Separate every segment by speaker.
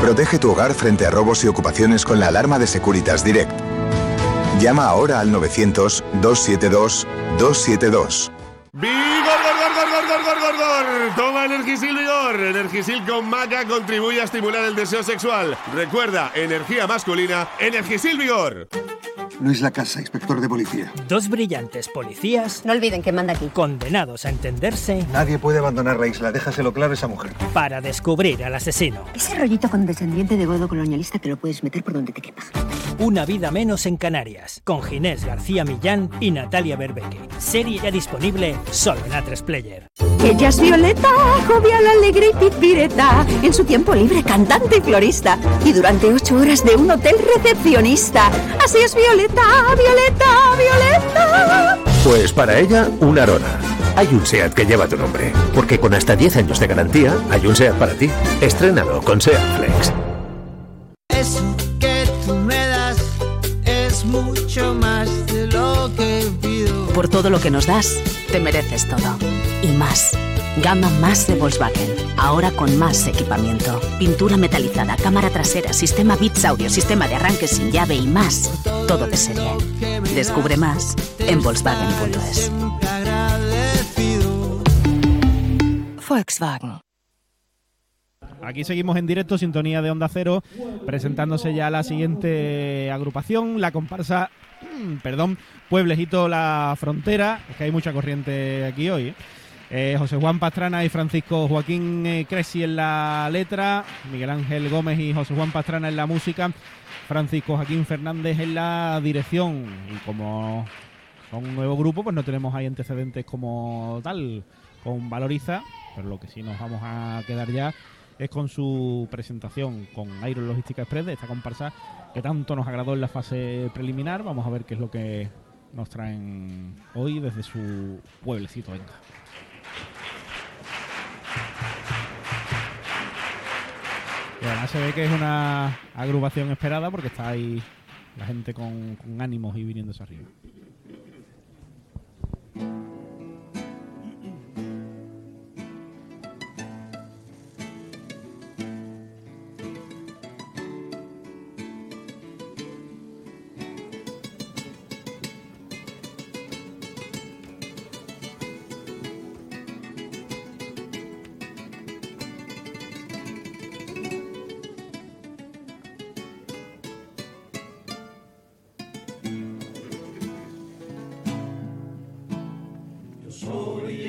Speaker 1: Protege tu hogar frente a robos y ocupaciones con la alarma de Securitas Direct. Llama ahora al 900-272-272.
Speaker 2: ¡Vigor, gor, gor, gor, gor, gor, gor, gor! Toma Energisil Vigor. Energisil con maca contribuye a estimular el deseo sexual. Recuerda, energía masculina, Energisil Vigor.
Speaker 3: Luis La Casa, inspector de policía.
Speaker 4: Dos brillantes policías.
Speaker 5: No olviden que manda aquí.
Speaker 4: Condenados a entenderse.
Speaker 3: Nadie puede abandonar la isla, déjaselo claro a esa mujer.
Speaker 4: Para descubrir al asesino.
Speaker 5: Ese rollito con descendiente de godo colonialista te lo puedes meter por donde te quepa.
Speaker 4: Una vida menos en Canarias. Con Ginés García Millán y Natalia Berbeque. Serie ya disponible solo en A3 Player.
Speaker 6: Ella es Violeta, jovial, alegre y pipireta. En su tiempo libre, cantante y florista. Y durante ocho horas de un hotel recepcionista. Así es Violeta, Violeta, Violeta.
Speaker 7: Pues para ella, una arona. Hay un SEAT que lleva tu nombre. Porque con hasta 10 años de garantía, hay un SEAT para ti. Estrénalo con SEAT Flex.
Speaker 8: Eso que tú me das es mucho más de lo que pido.
Speaker 9: Por todo lo que nos das, te mereces todo. Y más. Gama más de Volkswagen. Ahora con más equipamiento. Pintura metalizada, cámara trasera, sistema Bits Audio, sistema de arranque sin llave y más. Todo de serie. Descubre más en Volkswagen.es.
Speaker 10: Volkswagen.
Speaker 11: Aquí seguimos en directo, sintonía de Onda Cero, presentándose ya la siguiente agrupación, la comparsa, perdón, Pueblejito La Frontera, es que hay mucha corriente aquí hoy. ¿eh? Eh, José Juan Pastrana y Francisco Joaquín eh, en la letra, Miguel Ángel Gómez y José Juan Pastrana en la música, Francisco Joaquín Fernández en la dirección. Y como son un nuevo grupo, pues no tenemos ahí antecedentes como tal con Valoriza, pero lo que sí nos vamos a quedar ya es con su presentación con Iron Logística Express de esta comparsa que tanto nos agradó en la fase preliminar. Vamos a ver qué es lo que nos traen hoy desde su pueblecito. Venga. Y además se ve que es una agrupación esperada porque está ahí la gente con, ánimos y viniéndose arriba.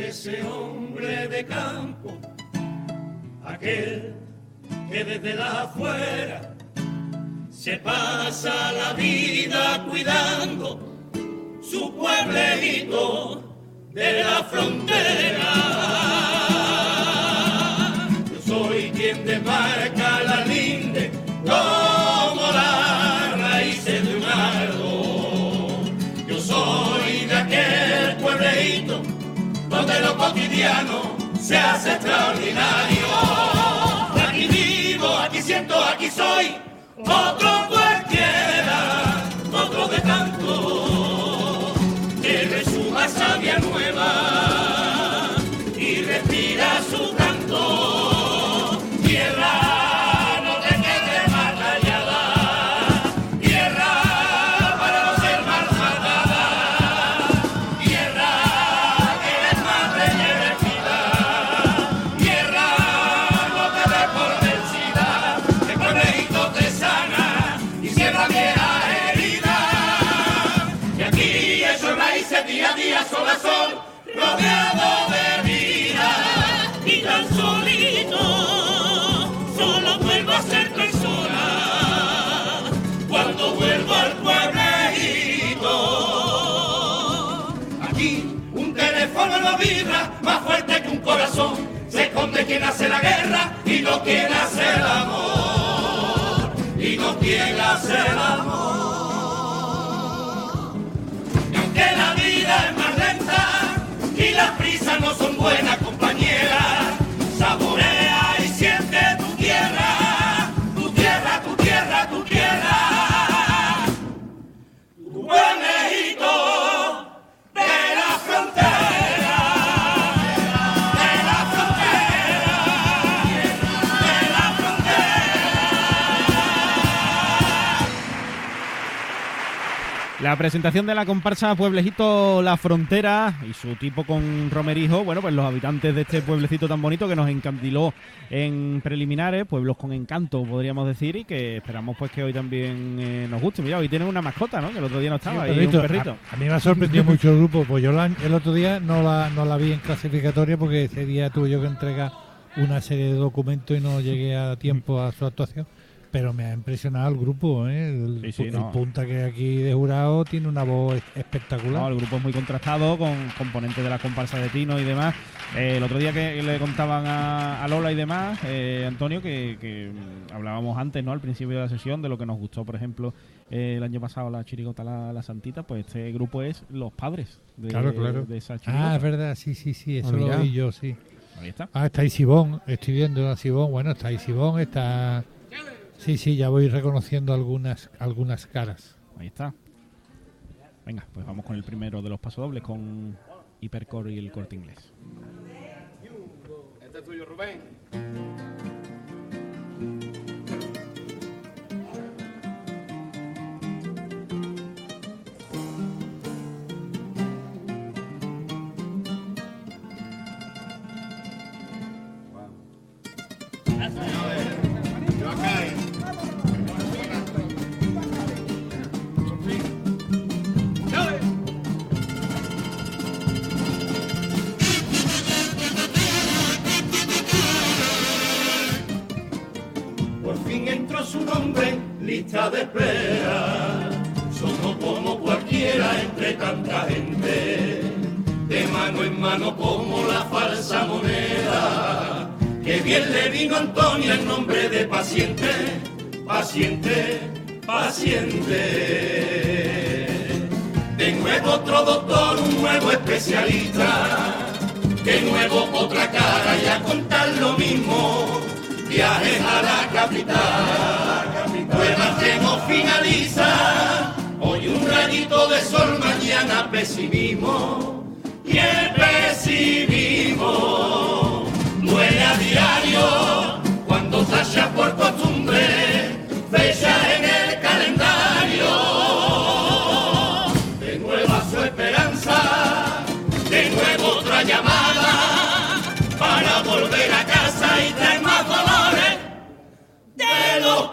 Speaker 12: Ese hombre de campo, aquel que desde la afuera se pasa la vida cuidando su pueblito de la frontera. Cotidiano se hace extraordinario. Aquí vivo, aquí siento, aquí soy, otro más fuerte que un corazón. Se esconde quien hace la guerra y no quien hace el amor. Y no quien hace el amor. La
Speaker 11: presentación de la comparsa Pueblejito La Frontera y su tipo con Romerijo, bueno, pues los habitantes de este pueblecito tan bonito que nos encandiló en preliminares, pueblos con encanto, podríamos decir, y que esperamos pues que hoy también eh, nos guste. Mira, hoy tienen una mascota, ¿no? Que el otro día no estaba,
Speaker 10: Sí,
Speaker 11: ahí un
Speaker 10: perrito.
Speaker 11: perrito.
Speaker 10: A, a mí me ha sorprendido mucho el grupo, pues yo la- el otro día no la, no la vi en clasificatoria porque ese día tuve yo que entregar una serie de documentos y no llegué a tiempo a su actuación. Pero me ha impresionado el grupo, ¿eh? El,
Speaker 11: Sí, sí,
Speaker 10: el
Speaker 11: no.
Speaker 10: punta que aquí de jurado tiene una voz es- espectacular.
Speaker 11: No, el grupo es muy contrastado con componentes de la comparsa de Tino y demás. Eh, el otro día que le contaban a, a Lola y demás, eh, Antonio, que, que, hablábamos antes, ¿no? Al principio de la sesión, de lo que nos gustó, por ejemplo, eh, el año pasado la chirigota la, la Santita, pues este grupo es los padres de,
Speaker 10: claro, claro.
Speaker 11: de esa chirigota.
Speaker 10: ah, es verdad, sí, sí, sí, eso
Speaker 11: Ah,
Speaker 10: lo vi yo, sí.
Speaker 11: Ahí está.
Speaker 10: Ah, está Isibón, estoy viendo a Isibón, bueno, está Isibón, está... Sí, sí, ya voy reconociendo algunas, algunas caras.
Speaker 11: Ahí está. Venga, pues vamos con el primero de los pasodobles, con Hipercore y el corte inglés.
Speaker 13: Este es tuyo, Rubén.
Speaker 12: Lista de espera. Somos como cualquiera entre tanta gente, de mano en mano como la falsa moneda. Que bien le vino a Antonia el nombre de paciente, paciente, paciente. De nuevo otro doctor, un nuevo especialista. De nuevo otra cara y a contar lo mismo. Viajes a la capital. Pruebas no finaliza. Hoy un rayito de sol, mañana pesimismo. Y el pesimismo duele a diario cuando tacha por costumbre fecha en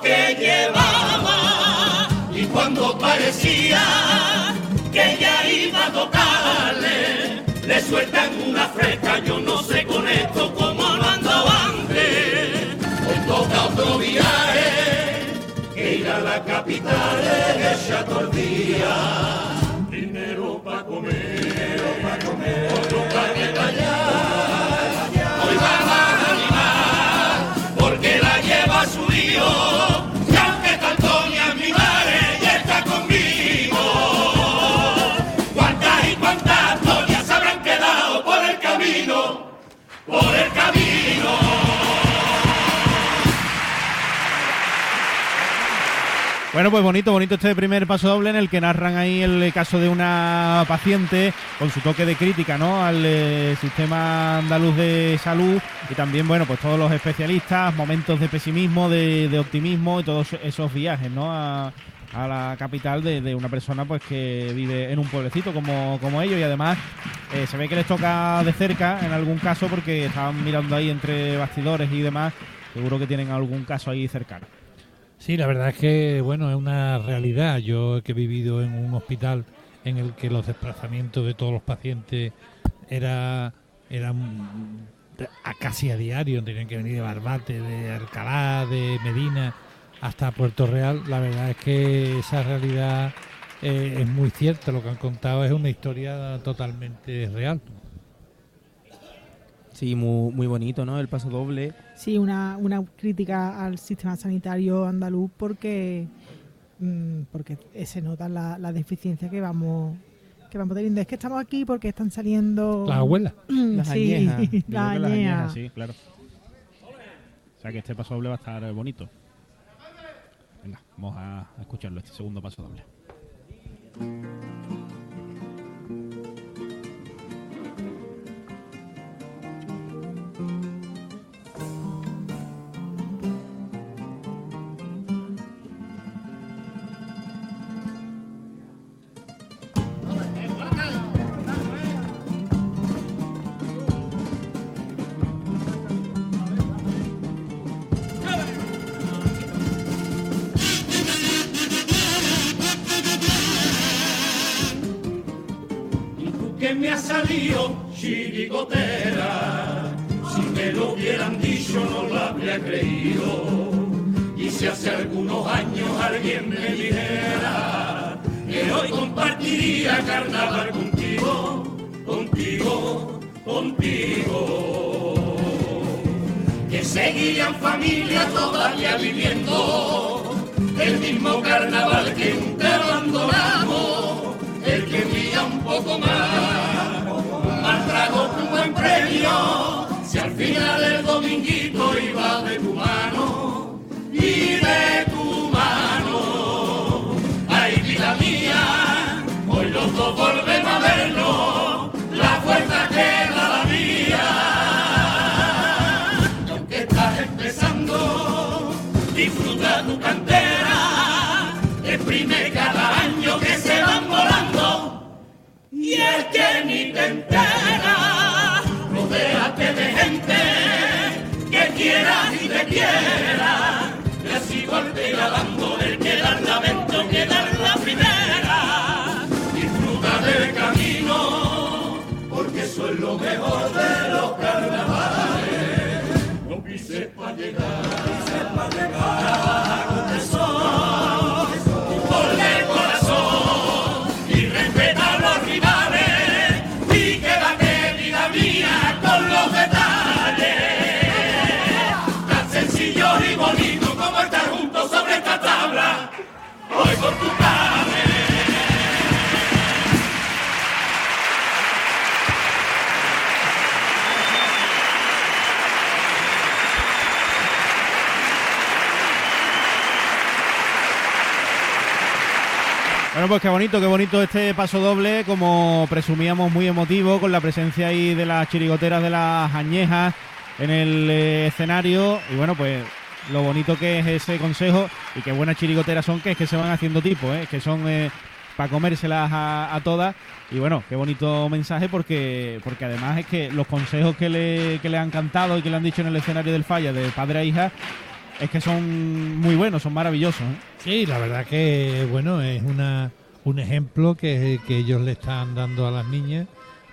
Speaker 12: que llevaba. Y cuando parecía que ya iba a tocarle, le sueltan una fresca, yo no sé con esto cómo lo ando antes. Hoy toca otro viaje, que ir a la capital es ella todo el día. Dinero para comer, dinero para comer, otro para
Speaker 11: Bueno, pues bonito, bonito este primer paso doble en el que narran ahí el caso de una paciente con su toque de crítica, ¿no? Al eh, sistema andaluz de salud y también, bueno, pues todos los especialistas, momentos de pesimismo, de, optimismo y todos esos viajes, ¿no? A, la capital de, de una persona pues que vive en un pueblecito como, como ellos y además eh, se ve que les toca de cerca en algún caso porque estaban mirando ahí entre bastidores y demás, seguro que tienen algún caso ahí cercano.
Speaker 10: Sí, la verdad es que, bueno, es una realidad. Yo que he vivido en un hospital en el que los desplazamientos de todos los pacientes era, eran a casi a diario, tenían que venir de Barbate, de Alcalá, de Medina hasta Puerto Real. La verdad es que esa realidad eh, es muy cierta. Lo que han contado es una historia totalmente real.
Speaker 14: Sí, muy, muy bonito, ¿no? El paso doble.
Speaker 15: Sí, una, una crítica al sistema sanitario andaluz porque mm, porque se nota la, la deficiencia que vamos que vamos teniendo. Es que estamos aquí porque están saliendo
Speaker 10: Las abuelas.
Speaker 11: Las
Speaker 15: sí,
Speaker 11: añejas.
Speaker 15: Las añejas.
Speaker 11: sí, claro. O sea que este paso doble va a estar bonito. Venga, vamos a a escucharlo, este segundo paso doble.
Speaker 12: Me ha salido chirigotera. Si me lo hubieran dicho no lo habría creído. Y si hace algunos años alguien me dijera que hoy compartiría carnaval contigo, contigo, contigo. Que seguirían familia todavía viviendo el mismo carnaval que nunca abandonamos, el que brilla un poco más, si al final el dominguito iba de tu mano y de tu mano. Ay, vida mía, hoy los dos volvemos a vernos, la fuerza queda la mía. Y aunque estás empezando, disfruta tu cantera, exprime cada año que se van volando. Y el que ni te entera, y te quiera. Y así golpea dando el que dar lamento, que dar la primera. Disfruta del camino, porque eso es lo mejor de los carnavales. No pises para llegar,
Speaker 11: Bueno, pues qué bonito, qué bonito este paso doble, como presumíamos, muy emotivo, con la presencia ahí de las chirigoteras de las añejas en el eh, escenario. Y bueno, pues lo bonito que es ese consejo y qué buenas chirigoteras son, que es que se van haciendo tipo, ¿eh? que son para comérselas a, a todas. Y bueno, qué bonito mensaje porque, porque además es que los consejos que le, que le han cantado y que le han dicho en el escenario del falla de padre a hija es que son muy buenos, son maravillosos. ¿eh?
Speaker 10: Sí, la verdad que bueno, es una un ejemplo que, que ellos le están dando a las niñas,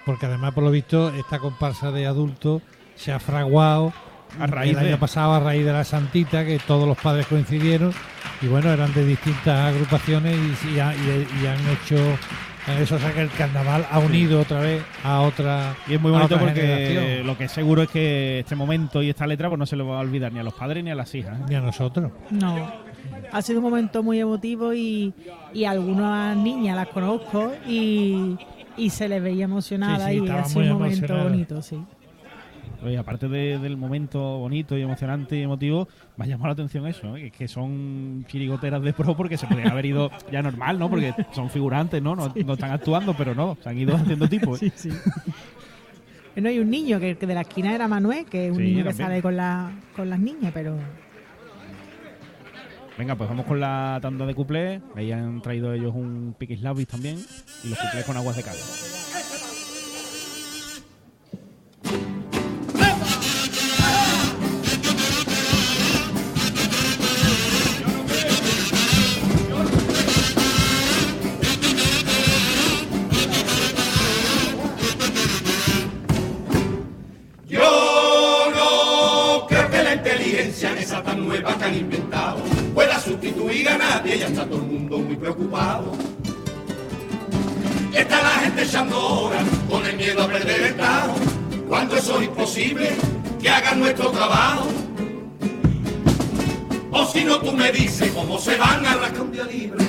Speaker 10: porque además por lo visto esta comparsa de adultos se ha fraguado
Speaker 11: A raíz
Speaker 10: el año pasado a raíz de la Santita, que todos los padres coincidieron y bueno, eran de distintas agrupaciones y, y ha- y- y han hecho eso, o sea que el carnaval ha unido otra vez a otra
Speaker 11: Y es muy bonito porque
Speaker 10: generación.
Speaker 11: lo que es seguro es que este momento y esta letra pues no se le va a olvidar ni a los padres ni a las hijas. ¿eh?
Speaker 10: Ni a nosotros.
Speaker 15: No. Ha sido un momento muy emotivo y, y algunas niñas las conozco y, y se les veía emocionada
Speaker 11: Sí, sí,
Speaker 15: y ha sido un momento bonito, sí.
Speaker 11: Oye, aparte de- del momento bonito y emocionante y emotivo, me ha llamado la atención eso, que, que son chirigoteras de pro porque se podrían haber ido ya normal, ¿no? Porque son figurantes, ¿no? No, no están actuando, pero no, se han ido haciendo tipo. ¿eh?
Speaker 15: No hay un niño que, que de la esquina era Manuel, que es un
Speaker 11: Sí,
Speaker 15: niño que sale con, la, con las niñas, pero
Speaker 11: Venga, pues vamos con la tanda de cuplés. Ahí han traído ellos un piquislavis también y los cuplés con aguas de cal.
Speaker 12: Trabajo. O si no, tú me dices cómo se van a rascar un día libre,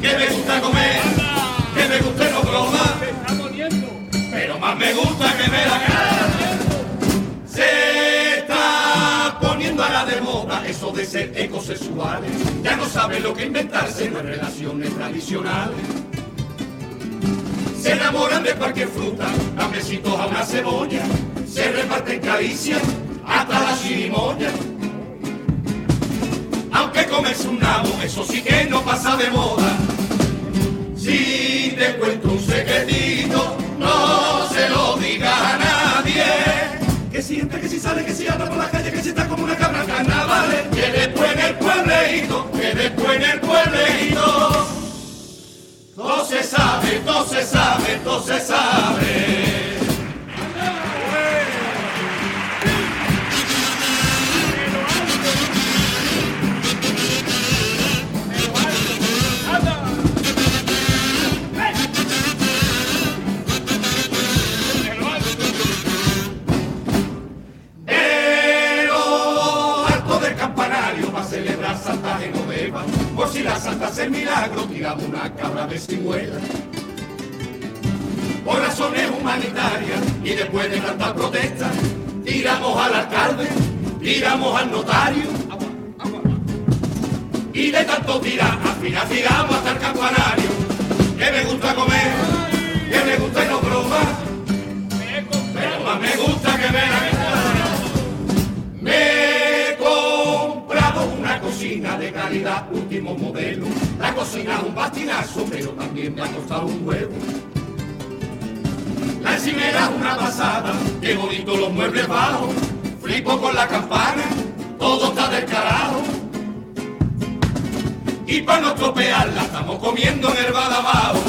Speaker 12: que me gusta comer, que me gusta no broma, pero más me gusta que me la cara. Se está poniendo a la de moda eso de ser ecosexuales. Ya no saben lo que inventarse, no hay relaciones tradicionales. Se enamoran de cualquier fruta, dan besitos a una cebolla. Se reparten caricias hasta la chirimoya. Aunque comerse un nabo, eso sí que no pasa de moda. Si te cuento un secretito, no se lo digas a nadie. Que siente que si sale, que si anda por la calle, que si está como una cabra en carnavales. Que después en el puebleito, que después en el puebleito. Todo se sabe, todo se sabe, todo se sabe.
Speaker 13: Y para no estropearla estamos comiendo en el abajo.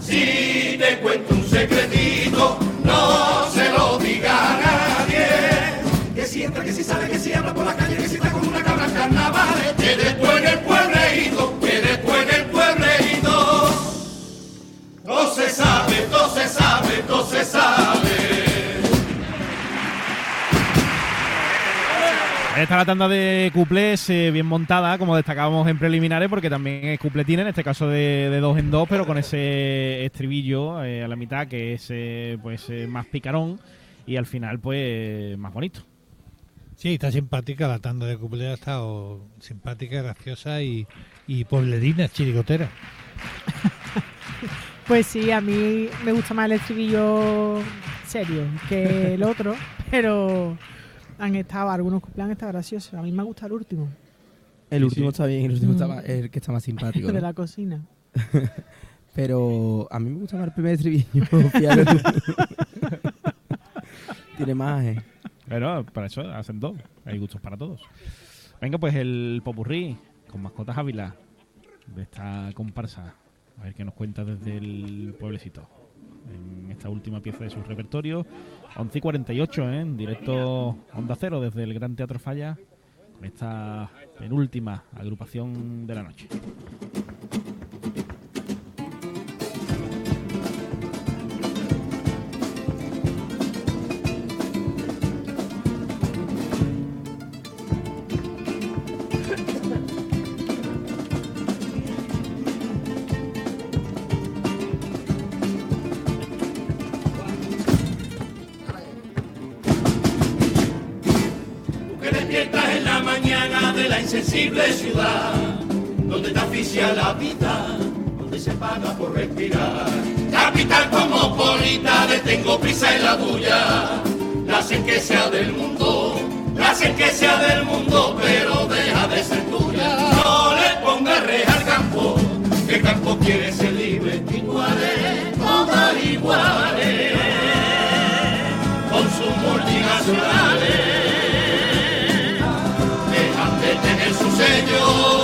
Speaker 13: Si te cuento un secretito, no se lo diga a nadie. Que si entra, que si sale, que si habla por la calle, que si está con una cabra en carnavales. Que después en el puebleito, que después en el puebleito. No se sabe, todo se sabe, todo se sabe.
Speaker 11: Está la tanda de cuplés eh, bien montada, como destacábamos en preliminares, porque también es cupletín, en este caso de, de dos en dos, pero con ese estribillo eh, a la mitad que es eh, pues eh, más picarón y al final pues más bonito.
Speaker 10: Sí, está simpática la tanda de cuplés, ha estado simpática, graciosa y, y pueblerina, chirigotera.
Speaker 15: Pues sí, a mí me gusta más el estribillo serio que el otro, pero han estado, algunos cumpleaños han estado graciosos. A mí me gusta el último,
Speaker 14: El último está bien, el último
Speaker 15: Mm.
Speaker 14: está más- el que está más simpático.
Speaker 15: de
Speaker 14: ¿no?
Speaker 15: la cocina.
Speaker 14: Pero a mí me gusta más el primer estribillo. Tiene más, eh.
Speaker 11: Pero para eso hacen dos, hay gustos para todos. Venga, pues el popurrí con mascotas Ávila de esta comparsa. A ver qué nos cuenta desde el pueblecito. En esta última pieza de su repertorio. 11 y 48, ¿eh? en directo Onda Cero desde el Gran Teatro Falla. Con esta penúltima agrupación de la noche.
Speaker 13: La insensible ciudad, donde te asfixia la vida, donde se paga por respirar. Capital cosmopolita de tengo prisa en la tuya, la hacen que sea del mundo, la hacen que sea del mundo, pero deja de ser tuya. No le pongas reja al campo, que el campo quiere ser libre, iguales, todas iguales, con sus multinacionales tener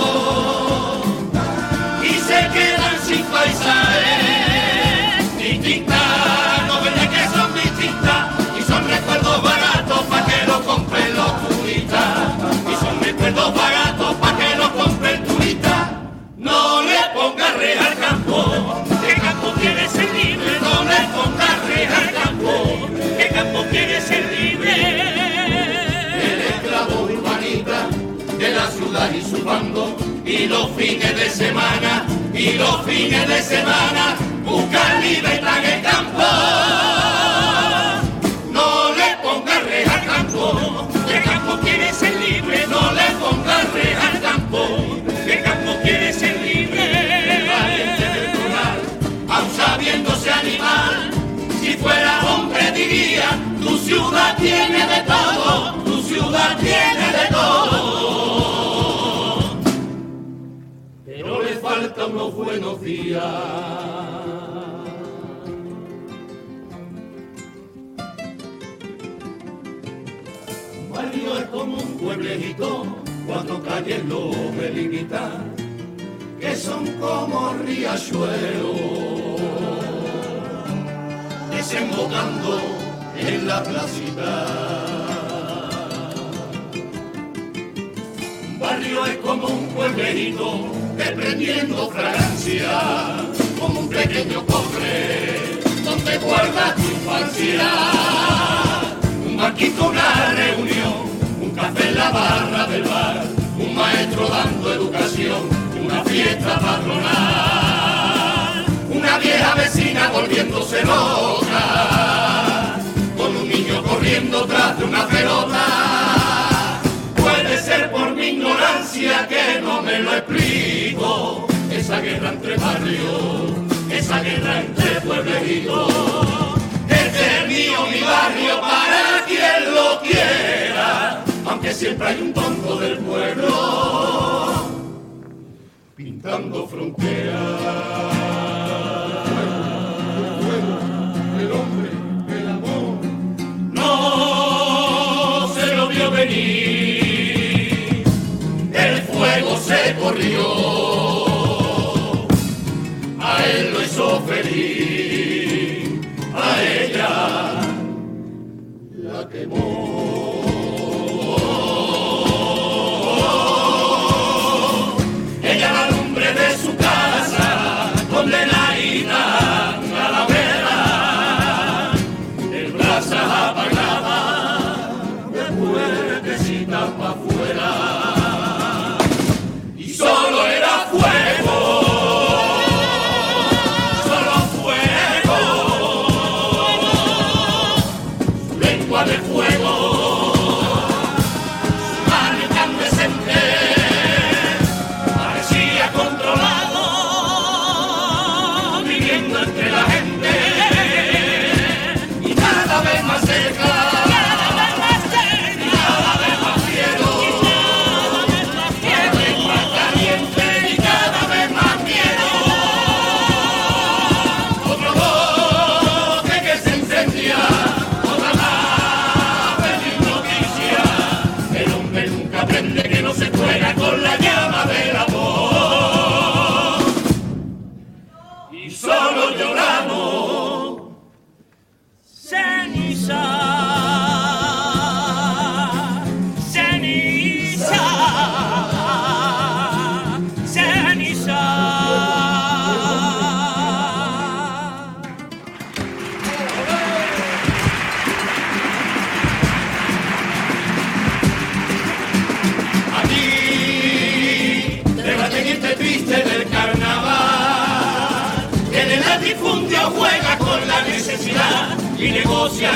Speaker 13: barrio es como un pueblejito, cuatro calles lo delimitan, que son como riachuelos desembocando en la placita. Un barrio es como un pueblerito desprendiendo fragancia, como un pequeño cofre donde guardas tu infancia. Banquito, una reunión, un café en la barra del bar, un maestro dando educación, una fiesta patronal. Una vieja vecina volviéndose loca, con un niño corriendo tras de una pelota. Puede ser por mi ignorancia que no me lo explico. Esa guerra entre barrios, hay un tonto del pueblo pintando fronteras. El hombre, el amor, no se lo vio venir. El fuego se corrió, a él lo hizo feliz,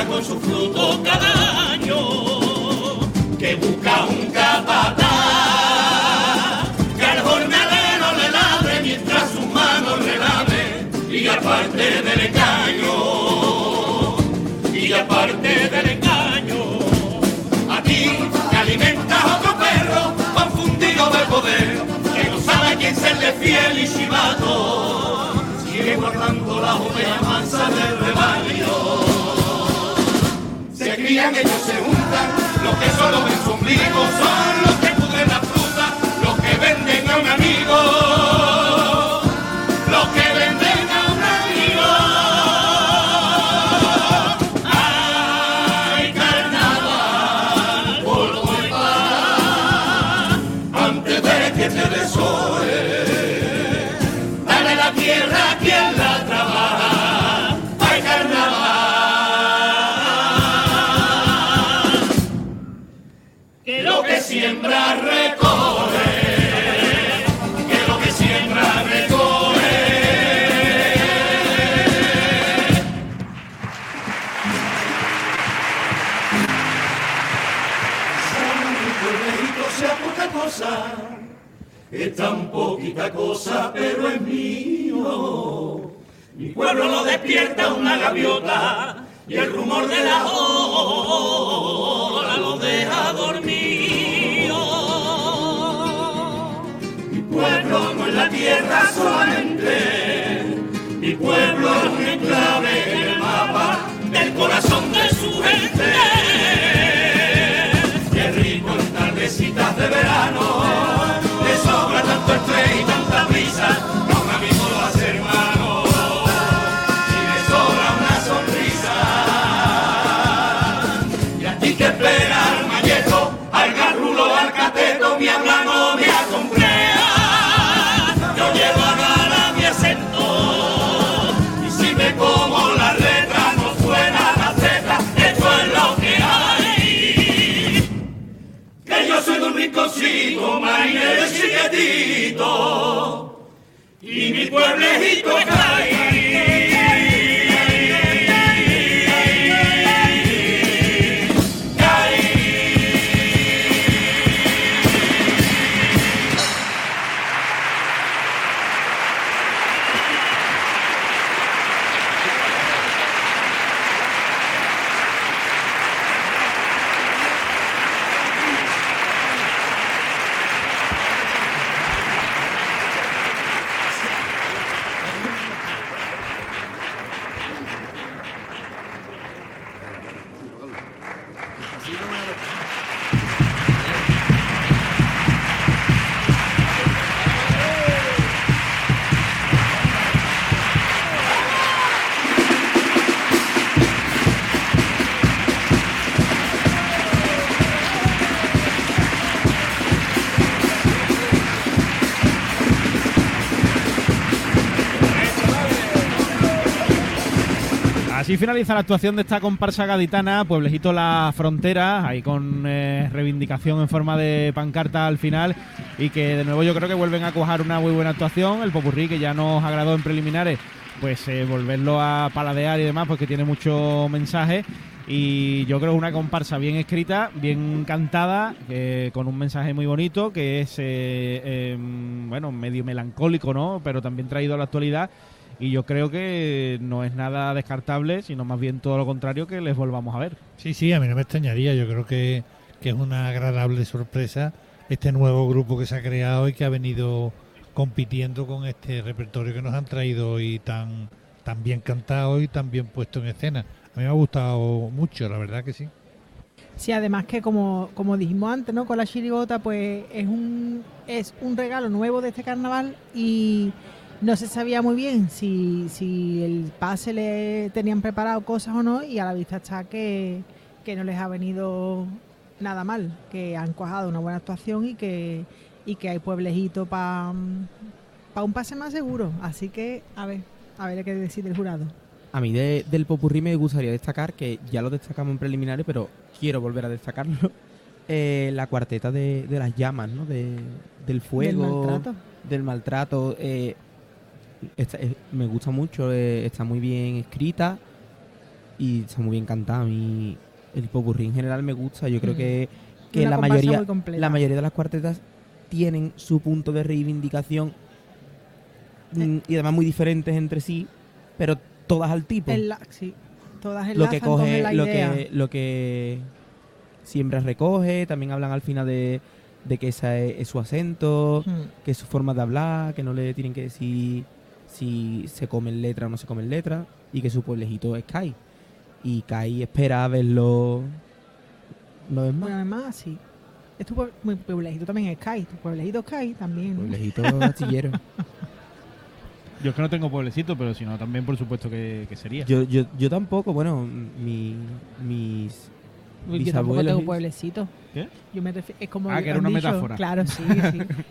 Speaker 13: con su fruto cada año, que busca un capataz, que al jornalero le ladre mientras sus manos le lave, y aparte del engaño, y aparte del engaño, a ti te alimentas otro perro confundido de poder, Crían, ellos se juntan, los que solo ven su ombligo son los siembra recoge. Que lo que siembra recoge. Pueblecito sea poca cosa, es tan poquita cosa, pero es mío. Mi pueblo lo despierta una gaviota y el rumor de la ola lo deja dormido. Tierra solamente, mi pueblo es un enclave en el mapa del corazón de su gente. Qué rico en tardecitas de verano, cae el chiquitito
Speaker 12: y mi pueblejito
Speaker 11: cae. Finaliza la actuación de esta comparsa gaditana, Pueblejito La Frontera, ahí con eh, reivindicación en forma de pancarta al final y que de nuevo yo creo que vuelven a cuajar una muy buena actuación, el popurrí que ya nos agradó en preliminares, pues eh, volverlo a paladear y demás, porque tiene mucho mensaje y yo creo una comparsa bien escrita, bien cantada, eh, con un mensaje muy bonito, que es, eh, em, bueno, medio melancólico, ¿no? Pero también traído a la actualidad y yo creo que no es nada descartable, sino más bien todo lo contrario que les volvamos a ver.
Speaker 10: Sí, sí, a mí no me extrañaría. Yo creo que, que es una agradable sorpresa este nuevo grupo que se ha creado y que ha venido compitiendo con este repertorio que nos han traído hoy tan, tan bien cantado y tan bien puesto en escena. A mí me ha gustado mucho, la verdad que sí.
Speaker 15: Sí, además que como, como dijimos antes, ¿no? Con la chirigota, pues es un, es un regalo nuevo de este carnaval y no se sabía muy bien si, si el pase le tenían preparado cosas o no y a la vista está que, que no les ha venido nada mal, que han cuajado una buena actuación y que, y que hay pueblejito para un pase más seguro. Así que, a ver, a ver qué decide el jurado.
Speaker 14: A mí de- del popurrí me gustaría destacar, que ya lo destacamos en preliminares, pero quiero volver a destacarlo, eh, la cuarteta de, de las llamas, ¿no? De, del fuego.
Speaker 15: maltrato.
Speaker 14: Del maltrato. eh, esta- eh, me gusta mucho, eh, está muy bien escrita y está muy bien cantada. A mí el popurrí en general me gusta. Yo creo
Speaker 15: Mm.
Speaker 14: que, que la mayoría, la mayoría de las cuartetas tienen su punto de reivindicación
Speaker 15: Eh.
Speaker 14: mm, y además muy diferentes entre sí, pero todas al tipo
Speaker 15: El sí, todas
Speaker 14: lo que coge
Speaker 15: la
Speaker 14: lo
Speaker 15: idea.
Speaker 14: que lo que siempre recoge también hablan al final de, de que ese es, es su acento
Speaker 15: Hmm.
Speaker 14: que es su forma de hablar que no le tienen que decir si se comen letra o no se comen letra y que su pueblejito es Kai y Kai espera verlo no es más
Speaker 15: Bueno, además, sí. Es tu pue- mi pueblejito también es Kai. Tu pueblejito es Kai también. ¿no?
Speaker 14: pueblejito astillero
Speaker 11: Yo es que no tengo pueblecito, pero si no, también por supuesto que, que sería.
Speaker 14: yo, yo, yo tampoco bueno mi, mis
Speaker 15: Uy, Yo tampoco tengo pueblecito.
Speaker 11: ¿Qué?
Speaker 15: Yo me refi- es como
Speaker 11: Ah, que era una
Speaker 15: dicho.
Speaker 11: metáfora.
Speaker 15: Claro, sí, sí.